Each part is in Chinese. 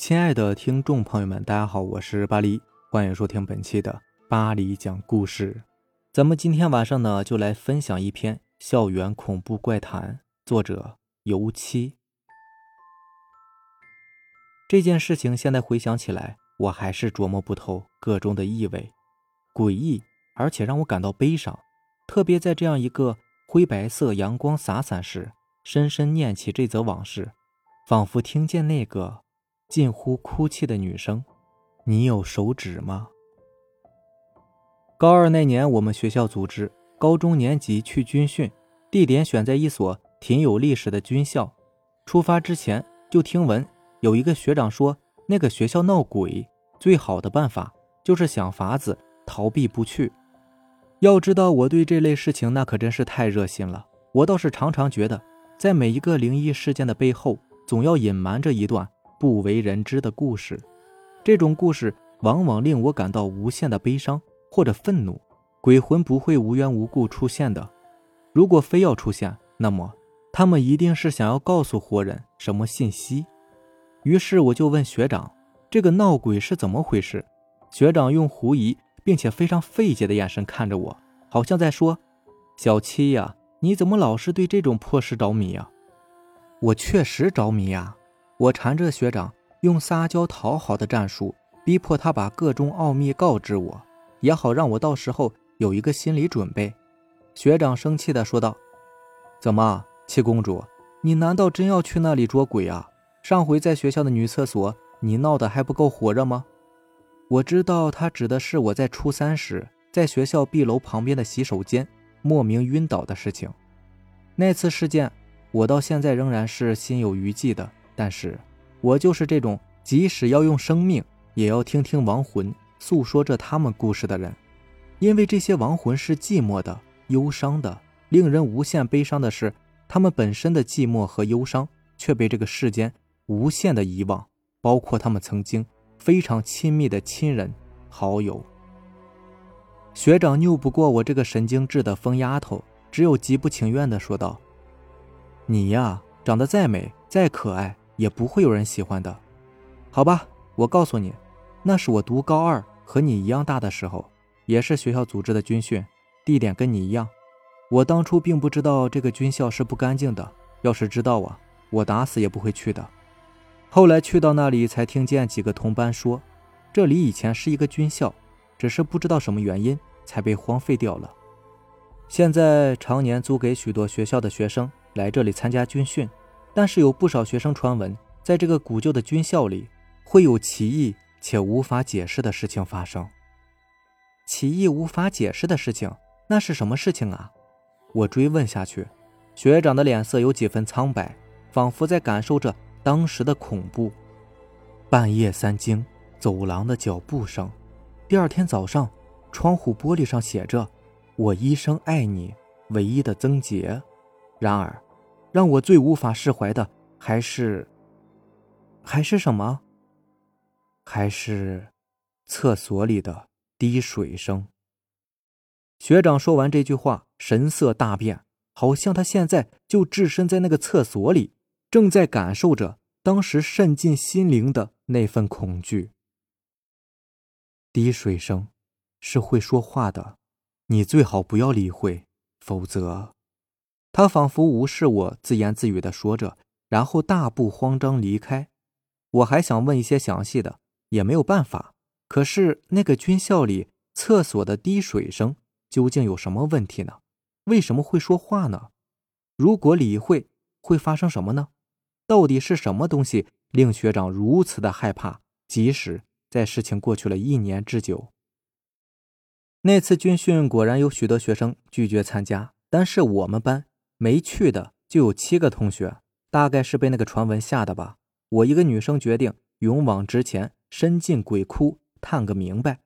亲爱的听众朋友们，大家好，我是巴黎，欢迎收听本期的巴黎讲故事。咱们今天晚上呢，就来分享一篇校园恐怖怪谈，作者油漆。这件事情现在回想起来，我还是琢磨不透个中的意味，诡异，而且让我感到悲伤。特别在这样一个灰白色阳光洒洒时，深深念起这则往事，仿佛听见那个。近乎哭泣的女生：“你有手指吗？”高二那年，我们学校组织高中年级去军训，地点选在一所挺有历史的军校。出发之前，就听闻有一个学长说，那个学校闹鬼，最好的办法就是想法子逃避不去。要知道，我对这类事情那可真是太热心了。我倒是常常觉得，在每一个灵异事件的背后，总要隐瞒着一段。不为人知的故事，这种故事往往令我感到无限的悲伤或者愤怒。鬼魂不会无缘无故出现的，如果非要出现，那么他们一定是想要告诉活人什么信息。于是我就问学长：“这个闹鬼是怎么回事？”学长用狐疑并且非常费解的眼神看着我，好像在说：“小七呀，你怎么老是对这种破事着迷呀？”我确实着迷呀。我缠着学长，用撒娇讨好的战术，逼迫他把各种奥秘告知我，也好让我到时候有一个心理准备。学长生气地说道：“怎么，七公主，你难道真要去那里捉鬼啊？上回在学校的女厕所，你闹得还不够火热吗？”我知道他指的是我在初三时在学校 B 楼旁边的洗手间莫名晕倒的事情。那次事件，我到现在仍然是心有余悸的。但是，我就是这种即使要用生命，也要听听亡魂诉说着他们故事的人，因为这些亡魂是寂寞的、忧伤的。令人无限悲伤的是，他们本身的寂寞和忧伤却被这个世间无限的遗忘，包括他们曾经非常亲密的亲人、好友。学长拗不过我这个神经质的疯丫头，只有极不情愿的说道：“你呀，长得再美、再可爱。”也不会有人喜欢的，好吧？我告诉你，那是我读高二和你一样大的时候，也是学校组织的军训，地点跟你一样。我当初并不知道这个军校是不干净的，要是知道啊，我打死也不会去的。后来去到那里，才听见几个同班说，这里以前是一个军校，只是不知道什么原因才被荒废掉了。现在常年租给许多学校的学生来这里参加军训。但是有不少学生传闻，在这个古旧的军校里，会有奇异且无法解释的事情发生。奇异无法解释的事情，那是什么事情啊？我追问下去，学长的脸色有几分苍白，仿佛在感受着当时的恐怖。半夜三更，走廊的脚步声。第二天早上，窗户玻璃上写着“我一生爱你，唯一的曾杰”。然而。让我最无法释怀的还是，还是什么？还是厕所里的滴水声。学长说完这句话，神色大变，好像他现在就置身在那个厕所里，正在感受着当时渗进心灵的那份恐惧。滴水声是会说话的，你最好不要理会，否则。他仿佛无视我，自言自语的说着，然后大步慌张离开。我还想问一些详细的，也没有办法。可是那个军校里厕所的滴水声究竟有什么问题呢？为什么会说话呢？如果理会，会发生什么呢？到底是什么东西令学长如此的害怕？即使在事情过去了一年之久，那次军训果然有许多学生拒绝参加，但是我们班。没去的就有七个同学，大概是被那个传闻吓的吧。我一个女生决定勇往直前，伸进鬼窟探个明白。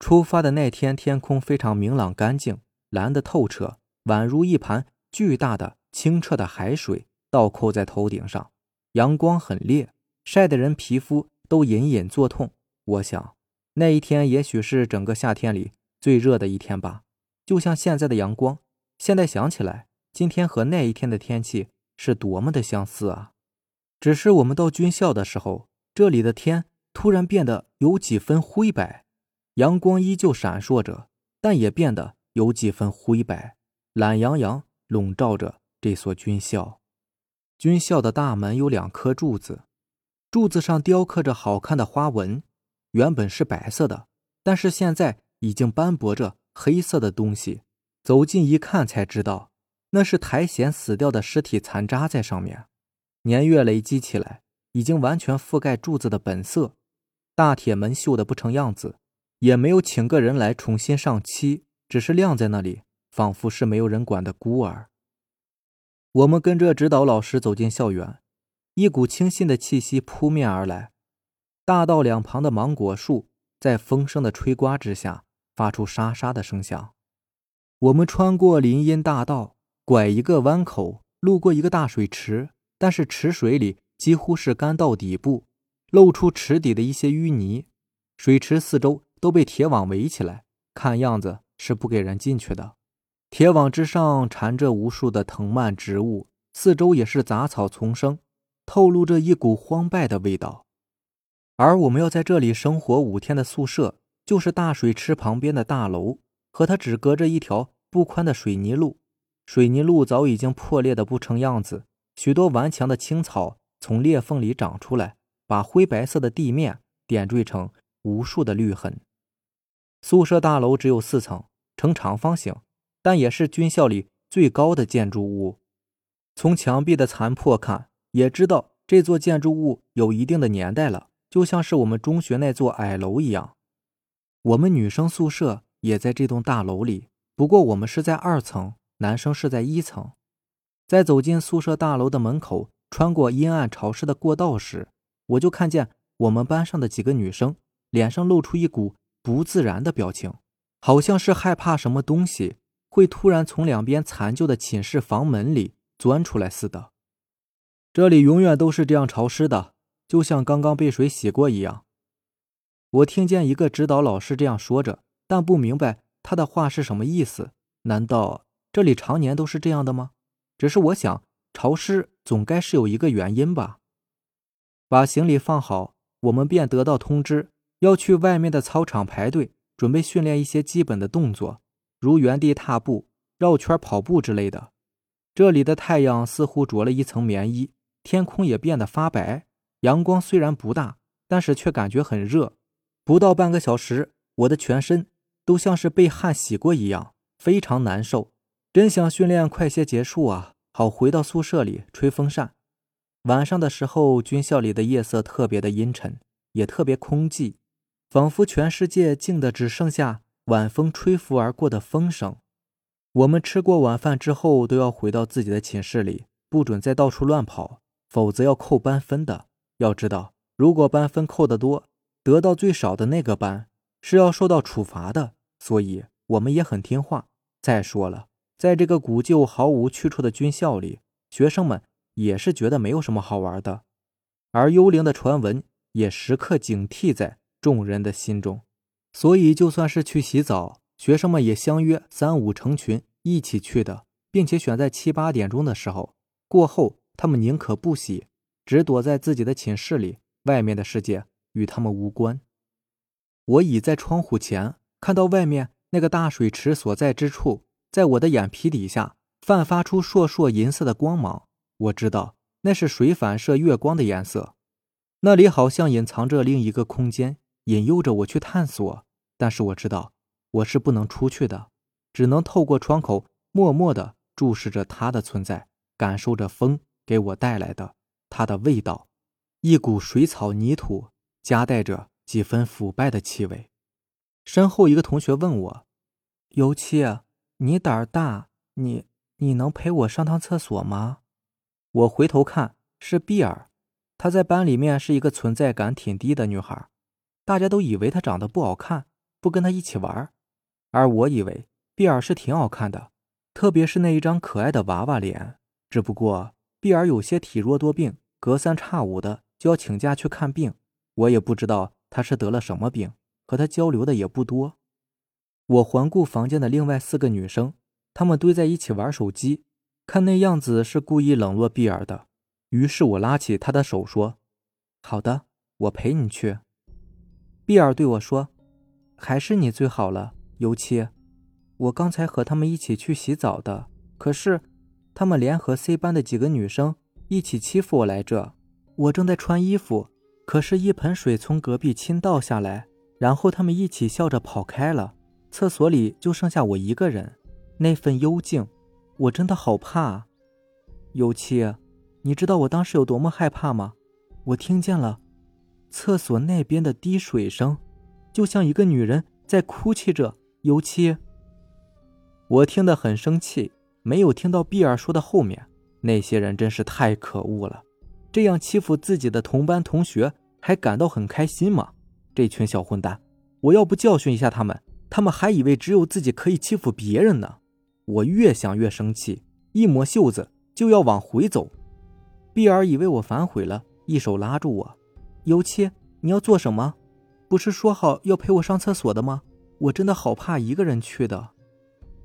出发的那天，天空非常明朗干净，蓝得透彻，宛如一盘巨大的清澈的海水倒扣在头顶上。阳光很烈，晒得人皮肤都隐隐作痛。我想，那一天也许是整个夏天里最热的一天吧，就像现在的阳光。现在想起来，今天和那一天的天气是多么的相似啊！只是我们到军校的时候，这里的天突然变得有几分灰白，阳光依旧闪烁着，但也变得有几分灰白，懒洋洋笼罩着这所军校。军校的大门有两颗柱子，柱子上雕刻着好看的花纹，原本是白色的，但是现在已经斑驳着黑色的东西。走近一看才知道，那是苔藓死掉的尸体残渣在上面，年月累积起来。已经完全覆盖柱子的本色，大铁门锈得不成样子，也没有请个人来重新上漆，只是晾在那里，仿佛是没有人管的孤儿。我们跟着指导老师走进校园，一股清新的气息扑面而来。大道两旁的芒果树在风声的吹刮之下发出沙沙的声响。我们穿过林荫大道，拐一个弯口，路过一个大水池，但是池水里。几乎是干到底部，露出池底的一些淤泥。水池四周都被铁网围起来，看样子是不给人进去的。铁网之上缠着无数的藤蔓植物，四周也是杂草丛生，透露着一股荒败的味道。而我们要在这里生活五天的宿舍，就是大水池旁边的大楼，和它只隔着一条不宽的水泥路。水泥路早已经破裂的不成样子，许多顽强的青草。从裂缝里长出来，把灰白色的地面点缀成无数的绿痕。宿舍大楼只有四层，呈长方形，但也是军校里最高的建筑物。从墙壁的残破看，也知道这座建筑物有一定的年代了，就像是我们中学那座矮楼一样。我们女生宿舍也在这栋大楼里，不过我们是在二层，男生是在一层。在走进宿舍大楼的门口。穿过阴暗潮湿的过道时，我就看见我们班上的几个女生脸上露出一股不自然的表情，好像是害怕什么东西会突然从两边残旧的寝室房门里钻出来似的。这里永远都是这样潮湿的，就像刚刚被水洗过一样。我听见一个指导老师这样说着，但不明白他的话是什么意思。难道这里常年都是这样的吗？只是我想。潮湿总该是有一个原因吧。把行李放好，我们便得到通知，要去外面的操场排队，准备训练一些基本的动作，如原地踏步、绕圈跑步之类的。这里的太阳似乎着了一层棉衣，天空也变得发白。阳光虽然不大，但是却感觉很热。不到半个小时，我的全身都像是被汗洗过一样，非常难受。真想训练快些结束啊！好，回到宿舍里吹风扇。晚上的时候，军校里的夜色特别的阴沉，也特别空寂，仿佛全世界静的只剩下晚风吹拂而过的风声。我们吃过晚饭之后，都要回到自己的寝室里，不准再到处乱跑，否则要扣班分的。要知道，如果班分扣得多，得到最少的那个班是要受到处罚的。所以，我们也很听话。再说了。在这个古旧、毫无去处的军校里，学生们也是觉得没有什么好玩的，而幽灵的传闻也时刻警惕在众人的心中。所以，就算是去洗澡，学生们也相约三五成群一起去的，并且选在七八点钟的时候。过后，他们宁可不洗，只躲在自己的寝室里，外面的世界与他们无关。我倚在窗户前，看到外面那个大水池所在之处。在我的眼皮底下泛发出烁烁银色的光芒，我知道那是水反射月光的颜色。那里好像隐藏着另一个空间，引诱着我去探索。但是我知道我是不能出去的，只能透过窗口默默地注视着它的存在，感受着风给我带来的它的味道，一股水草泥土夹带着几分腐败的气味。身后一个同学问我：“尤七。”你胆儿大，你你能陪我上趟厕所吗？我回头看是碧儿，她在班里面是一个存在感挺低的女孩，大家都以为她长得不好看，不跟她一起玩。而我以为碧儿是挺好看的，特别是那一张可爱的娃娃脸。只不过碧儿有些体弱多病，隔三差五的就要请假去看病，我也不知道他是得了什么病，和他交流的也不多。我环顾房间的另外四个女生，她们堆在一起玩手机，看那样子是故意冷落碧儿的。于是我拉起她的手说：“好的，我陪你去。”碧儿对我说：“还是你最好了，尤其。我刚才和他们一起去洗澡的，可是他们联合 C 班的几个女生一起欺负我来着。我正在穿衣服，可是，一盆水从隔壁倾倒下来，然后他们一起笑着跑开了。厕所里就剩下我一个人，那份幽静，我真的好怕啊。尤七，你知道我当时有多么害怕吗？我听见了。”厕所那边的滴水声，就像一个女人在哭泣着。尤其，我听得很生气，没有听到比尔说的后面。那些人真是太可恶了，这样欺负自己的同班同学，还感到很开心吗？这群小混蛋！我要不教训一下他们，他们还以为只有自己可以欺负别人呢。我越想越生气，一抹袖子就要往回走。碧儿以为我反悔了，一手拉住我。尤七，你要做什么？不是说好要陪我上厕所的吗？我真的好怕一个人去的。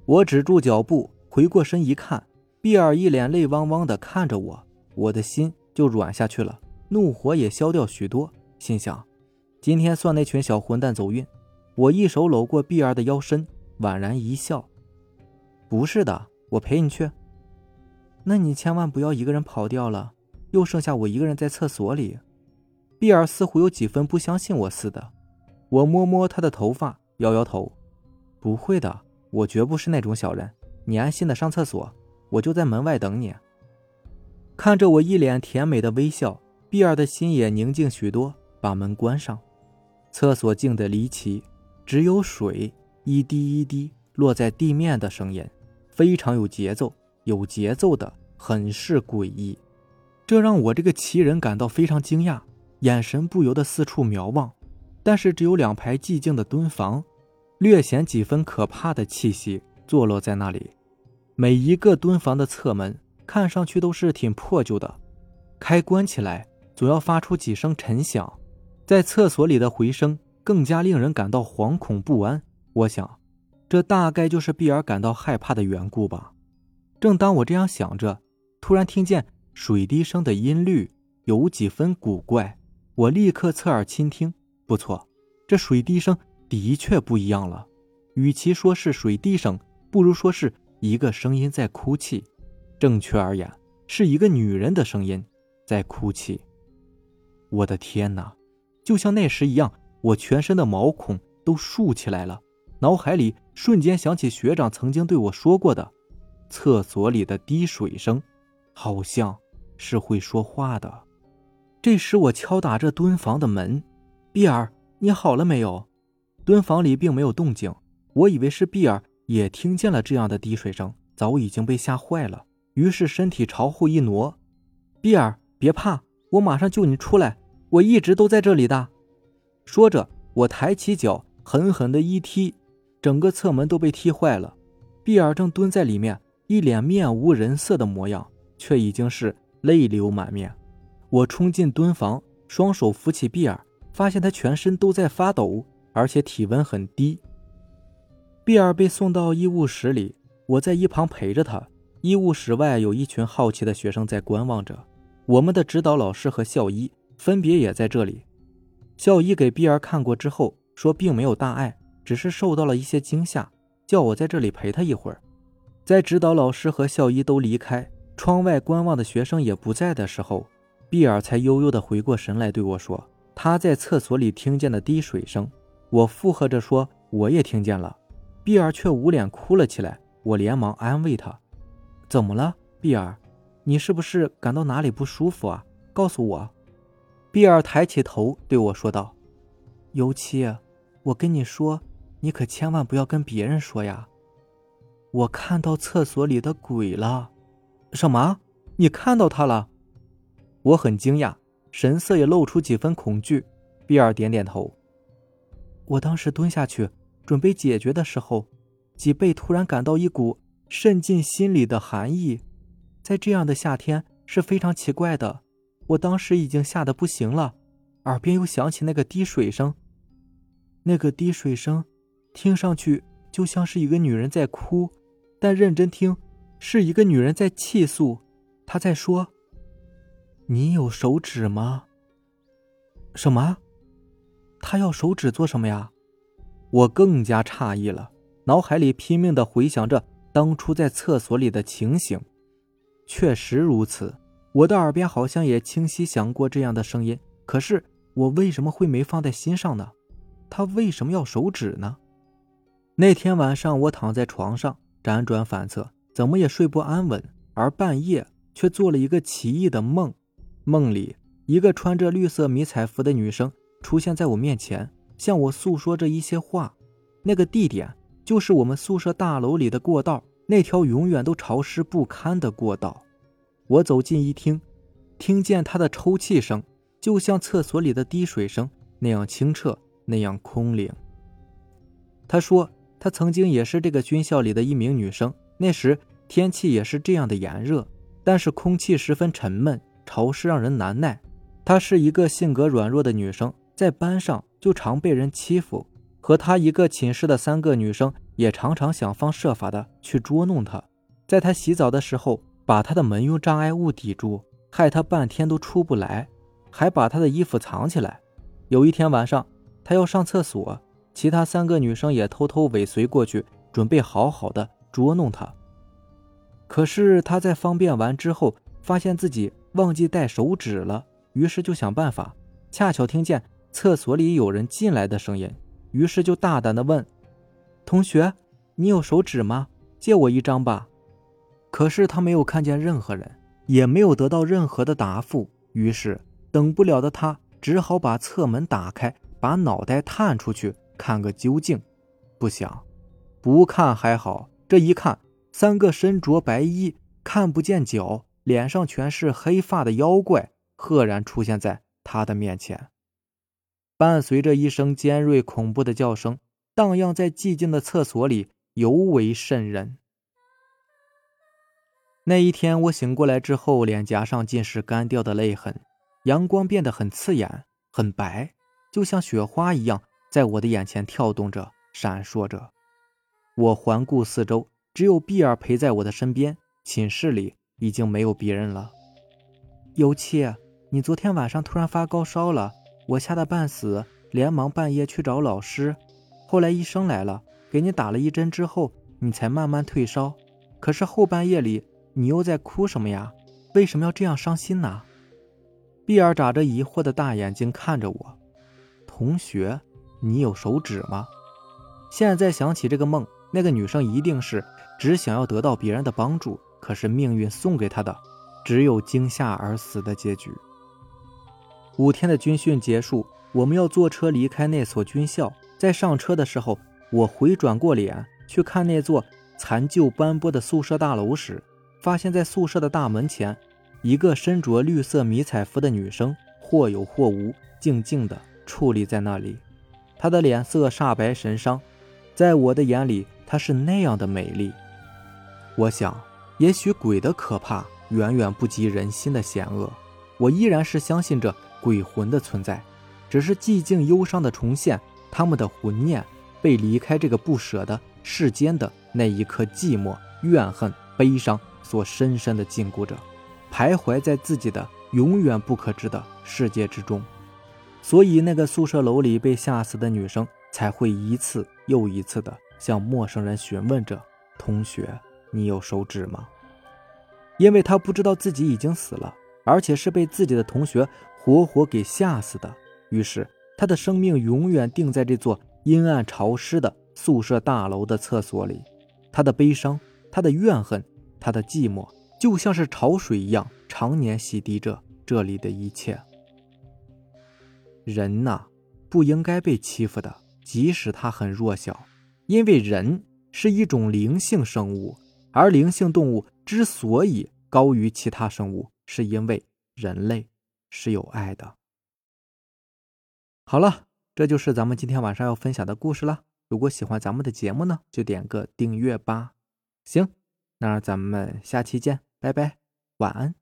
我止住脚步，回过身一看，碧儿一脸泪汪汪的看着我，我的心就软下去了，怒火也消掉许多。心想，今天算那群小混蛋走运。我一手搂过碧儿的腰身，宛然一笑：“不是的，我陪你去。那你千万不要一个人跑掉了，又剩下我一个人在厕所里。”碧儿似乎有几分不相信我似的，我摸摸她的头发，摇摇头：“不会的，我绝不是那种小人。你安心的上厕所，我就在门外等你。”看着我一脸甜美的微笑，碧儿的心也宁静许多，把门关上。厕所静得离奇，只有水一滴一滴落在地面的声音，非常有节奏，有节奏的很是诡异，这让我这个奇人感到非常惊讶。眼神不由得四处瞄望，但是只有两排寂静的蹲房，略显几分可怕的气息坐落在那里。每一个蹲房的侧门看上去都是挺破旧的，开关起来总要发出几声沉响，在厕所里的回声更加令人感到惶恐不安。我想，这大概就是碧儿感到害怕的缘故吧。正当我这样想着，突然听见水滴声的音律有几分古怪。我立刻侧耳倾听，不错，这水滴声的确不一样了。与其说是水滴声，不如说是一个声音在哭泣。正确而言，是一个女人的声音在哭泣。我的天哪！就像那时一样，我全身的毛孔都竖起来了，脑海里瞬间想起学长曾经对我说过的：厕所里的滴水声，好像是会说话的。这时，我敲打着蹲房的门，碧儿，你好了没有？蹲房里并没有动静，我以为是碧儿也听见了这样的滴水声，早已经被吓坏了，于是身体朝后一挪。比尔，别怕，我马上救你出来，我一直都在这里的。说着，我抬起脚，狠狠的一踢，整个侧门都被踢坏了。比尔正蹲在里面，一脸面无人色的模样，却已经是泪流满面。我冲进蹲房，双手扶起比尔，发现他全身都在发抖，而且体温很低。比尔被送到医务室里，我在一旁陪着他。医务室外有一群好奇的学生在观望着，我们的指导老师和校医分别也在这里。校医给碧儿看过之后说，并没有大碍，只是受到了一些惊吓，叫我在这里陪他一会儿。在指导老师和校医都离开，窗外观望的学生也不在的时候。碧儿才悠悠地回过神来，对我说：“他在厕所里听见的滴水声。”我附和着说：“我也听见了。”碧儿却捂脸哭了起来。我连忙安慰他：“怎么了，碧儿？你是不是感到哪里不舒服啊？告诉我。”碧儿抬起头对我说道：“尤七，我跟你说，你可千万不要跟别人说呀。我看到厕所里的鬼了。”“什么？你看到他了？”我很惊讶，神色也露出几分恐惧。碧儿点点头。我当时蹲下去准备解决的时候，脊背突然感到一股渗进心里的寒意，在这样的夏天是非常奇怪的。我当时已经吓得不行了，耳边又响起那个滴水声。那个滴水声，听上去就像是一个女人在哭，但认真听，是一个女人在泣诉，她在说。你有手指吗？什么？他要手指做什么呀？我更加诧异了，脑海里拼命的回想着当初在厕所里的情形。确实如此，我的耳边好像也清晰响过这样的声音。可是我为什么会没放在心上呢？他为什么要手指呢？那天晚上我躺在床上辗转反侧，怎么也睡不安稳，而半夜却做了一个奇异的梦。梦里，一个穿着绿色迷彩服的女生出现在我面前，向我诉说着一些话。那个地点就是我们宿舍大楼里的过道，那条永远都潮湿不堪的过道。我走近一听，听见她的抽泣声，就像厕所里的滴水声那样清澈，那样空灵。她说，她曾经也是这个军校里的一名女生，那时天气也是这样的炎热，但是空气十分沉闷。潮湿让人难耐。她是一个性格软弱的女生，在班上就常被人欺负。和她一个寝室的三个女生也常常想方设法的去捉弄她。在她洗澡的时候，把她的门用障碍物抵住，害她半天都出不来，还把她的衣服藏起来。有一天晚上，她要上厕所，其他三个女生也偷偷尾随过去，准备好好的捉弄她。可是她在方便完之后，发现自己。忘记带手指了，于是就想办法。恰巧听见厕所里有人进来的声音，于是就大胆的问：“同学，你有手指吗？借我一张吧。”可是他没有看见任何人，也没有得到任何的答复。于是等不了的他只好把侧门打开，把脑袋探出去看个究竟。不想，不看还好，这一看，三个身着白衣，看不见脚。脸上全是黑发的妖怪赫然出现在他的面前，伴随着一声尖锐恐怖的叫声，荡漾在寂静的厕所里，尤为瘆人。那一天我醒过来之后，脸颊上尽是干掉的泪痕，阳光变得很刺眼，很白，就像雪花一样，在我的眼前跳动着，闪烁着。我环顾四周，只有碧儿陪在我的身边，寝室里。已经没有别人了。尤其，你昨天晚上突然发高烧了，我吓得半死，连忙半夜去找老师。后来医生来了，给你打了一针之后，你才慢慢退烧。可是后半夜里你又在哭什么呀？为什么要这样伤心呢？碧儿眨着疑惑的大眼睛看着我。同学，你有手指吗？现在想起这个梦，那个女生一定是只想要得到别人的帮助。可是命运送给她的，只有惊吓而死的结局。五天的军训结束，我们要坐车离开那所军校。在上车的时候，我回转过脸去看那座残旧斑驳的宿舍大楼时，发现在宿舍的大门前，一个身着绿色迷彩服的女生，或有或无，静静地矗立在那里。她的脸色煞白神伤，在我的眼里，她是那样的美丽。我想。也许鬼的可怕远远不及人心的险恶，我依然是相信着鬼魂的存在，只是寂静忧伤的重现，他们的魂念被离开这个不舍的世间的那一刻寂寞、怨恨、悲伤所深深的禁锢着，徘徊在自己的永远不可知的世界之中，所以那个宿舍楼里被吓死的女生才会一次又一次的向陌生人询问着同学。你有手指吗？因为她不知道自己已经死了，而且是被自己的同学活活给吓死的。于是，他的生命永远定在这座阴暗潮湿的宿舍大楼的厕所里。他的悲伤，他的怨恨，他的寂寞，就像是潮水一样，常年洗涤着这里的一切。人呐，不应该被欺负的，即使他很弱小，因为人是一种灵性生物。而灵性动物之所以高于其他生物，是因为人类是有爱的。好了，这就是咱们今天晚上要分享的故事了。如果喜欢咱们的节目呢，就点个订阅吧。行，那咱们下期见，拜拜，晚安。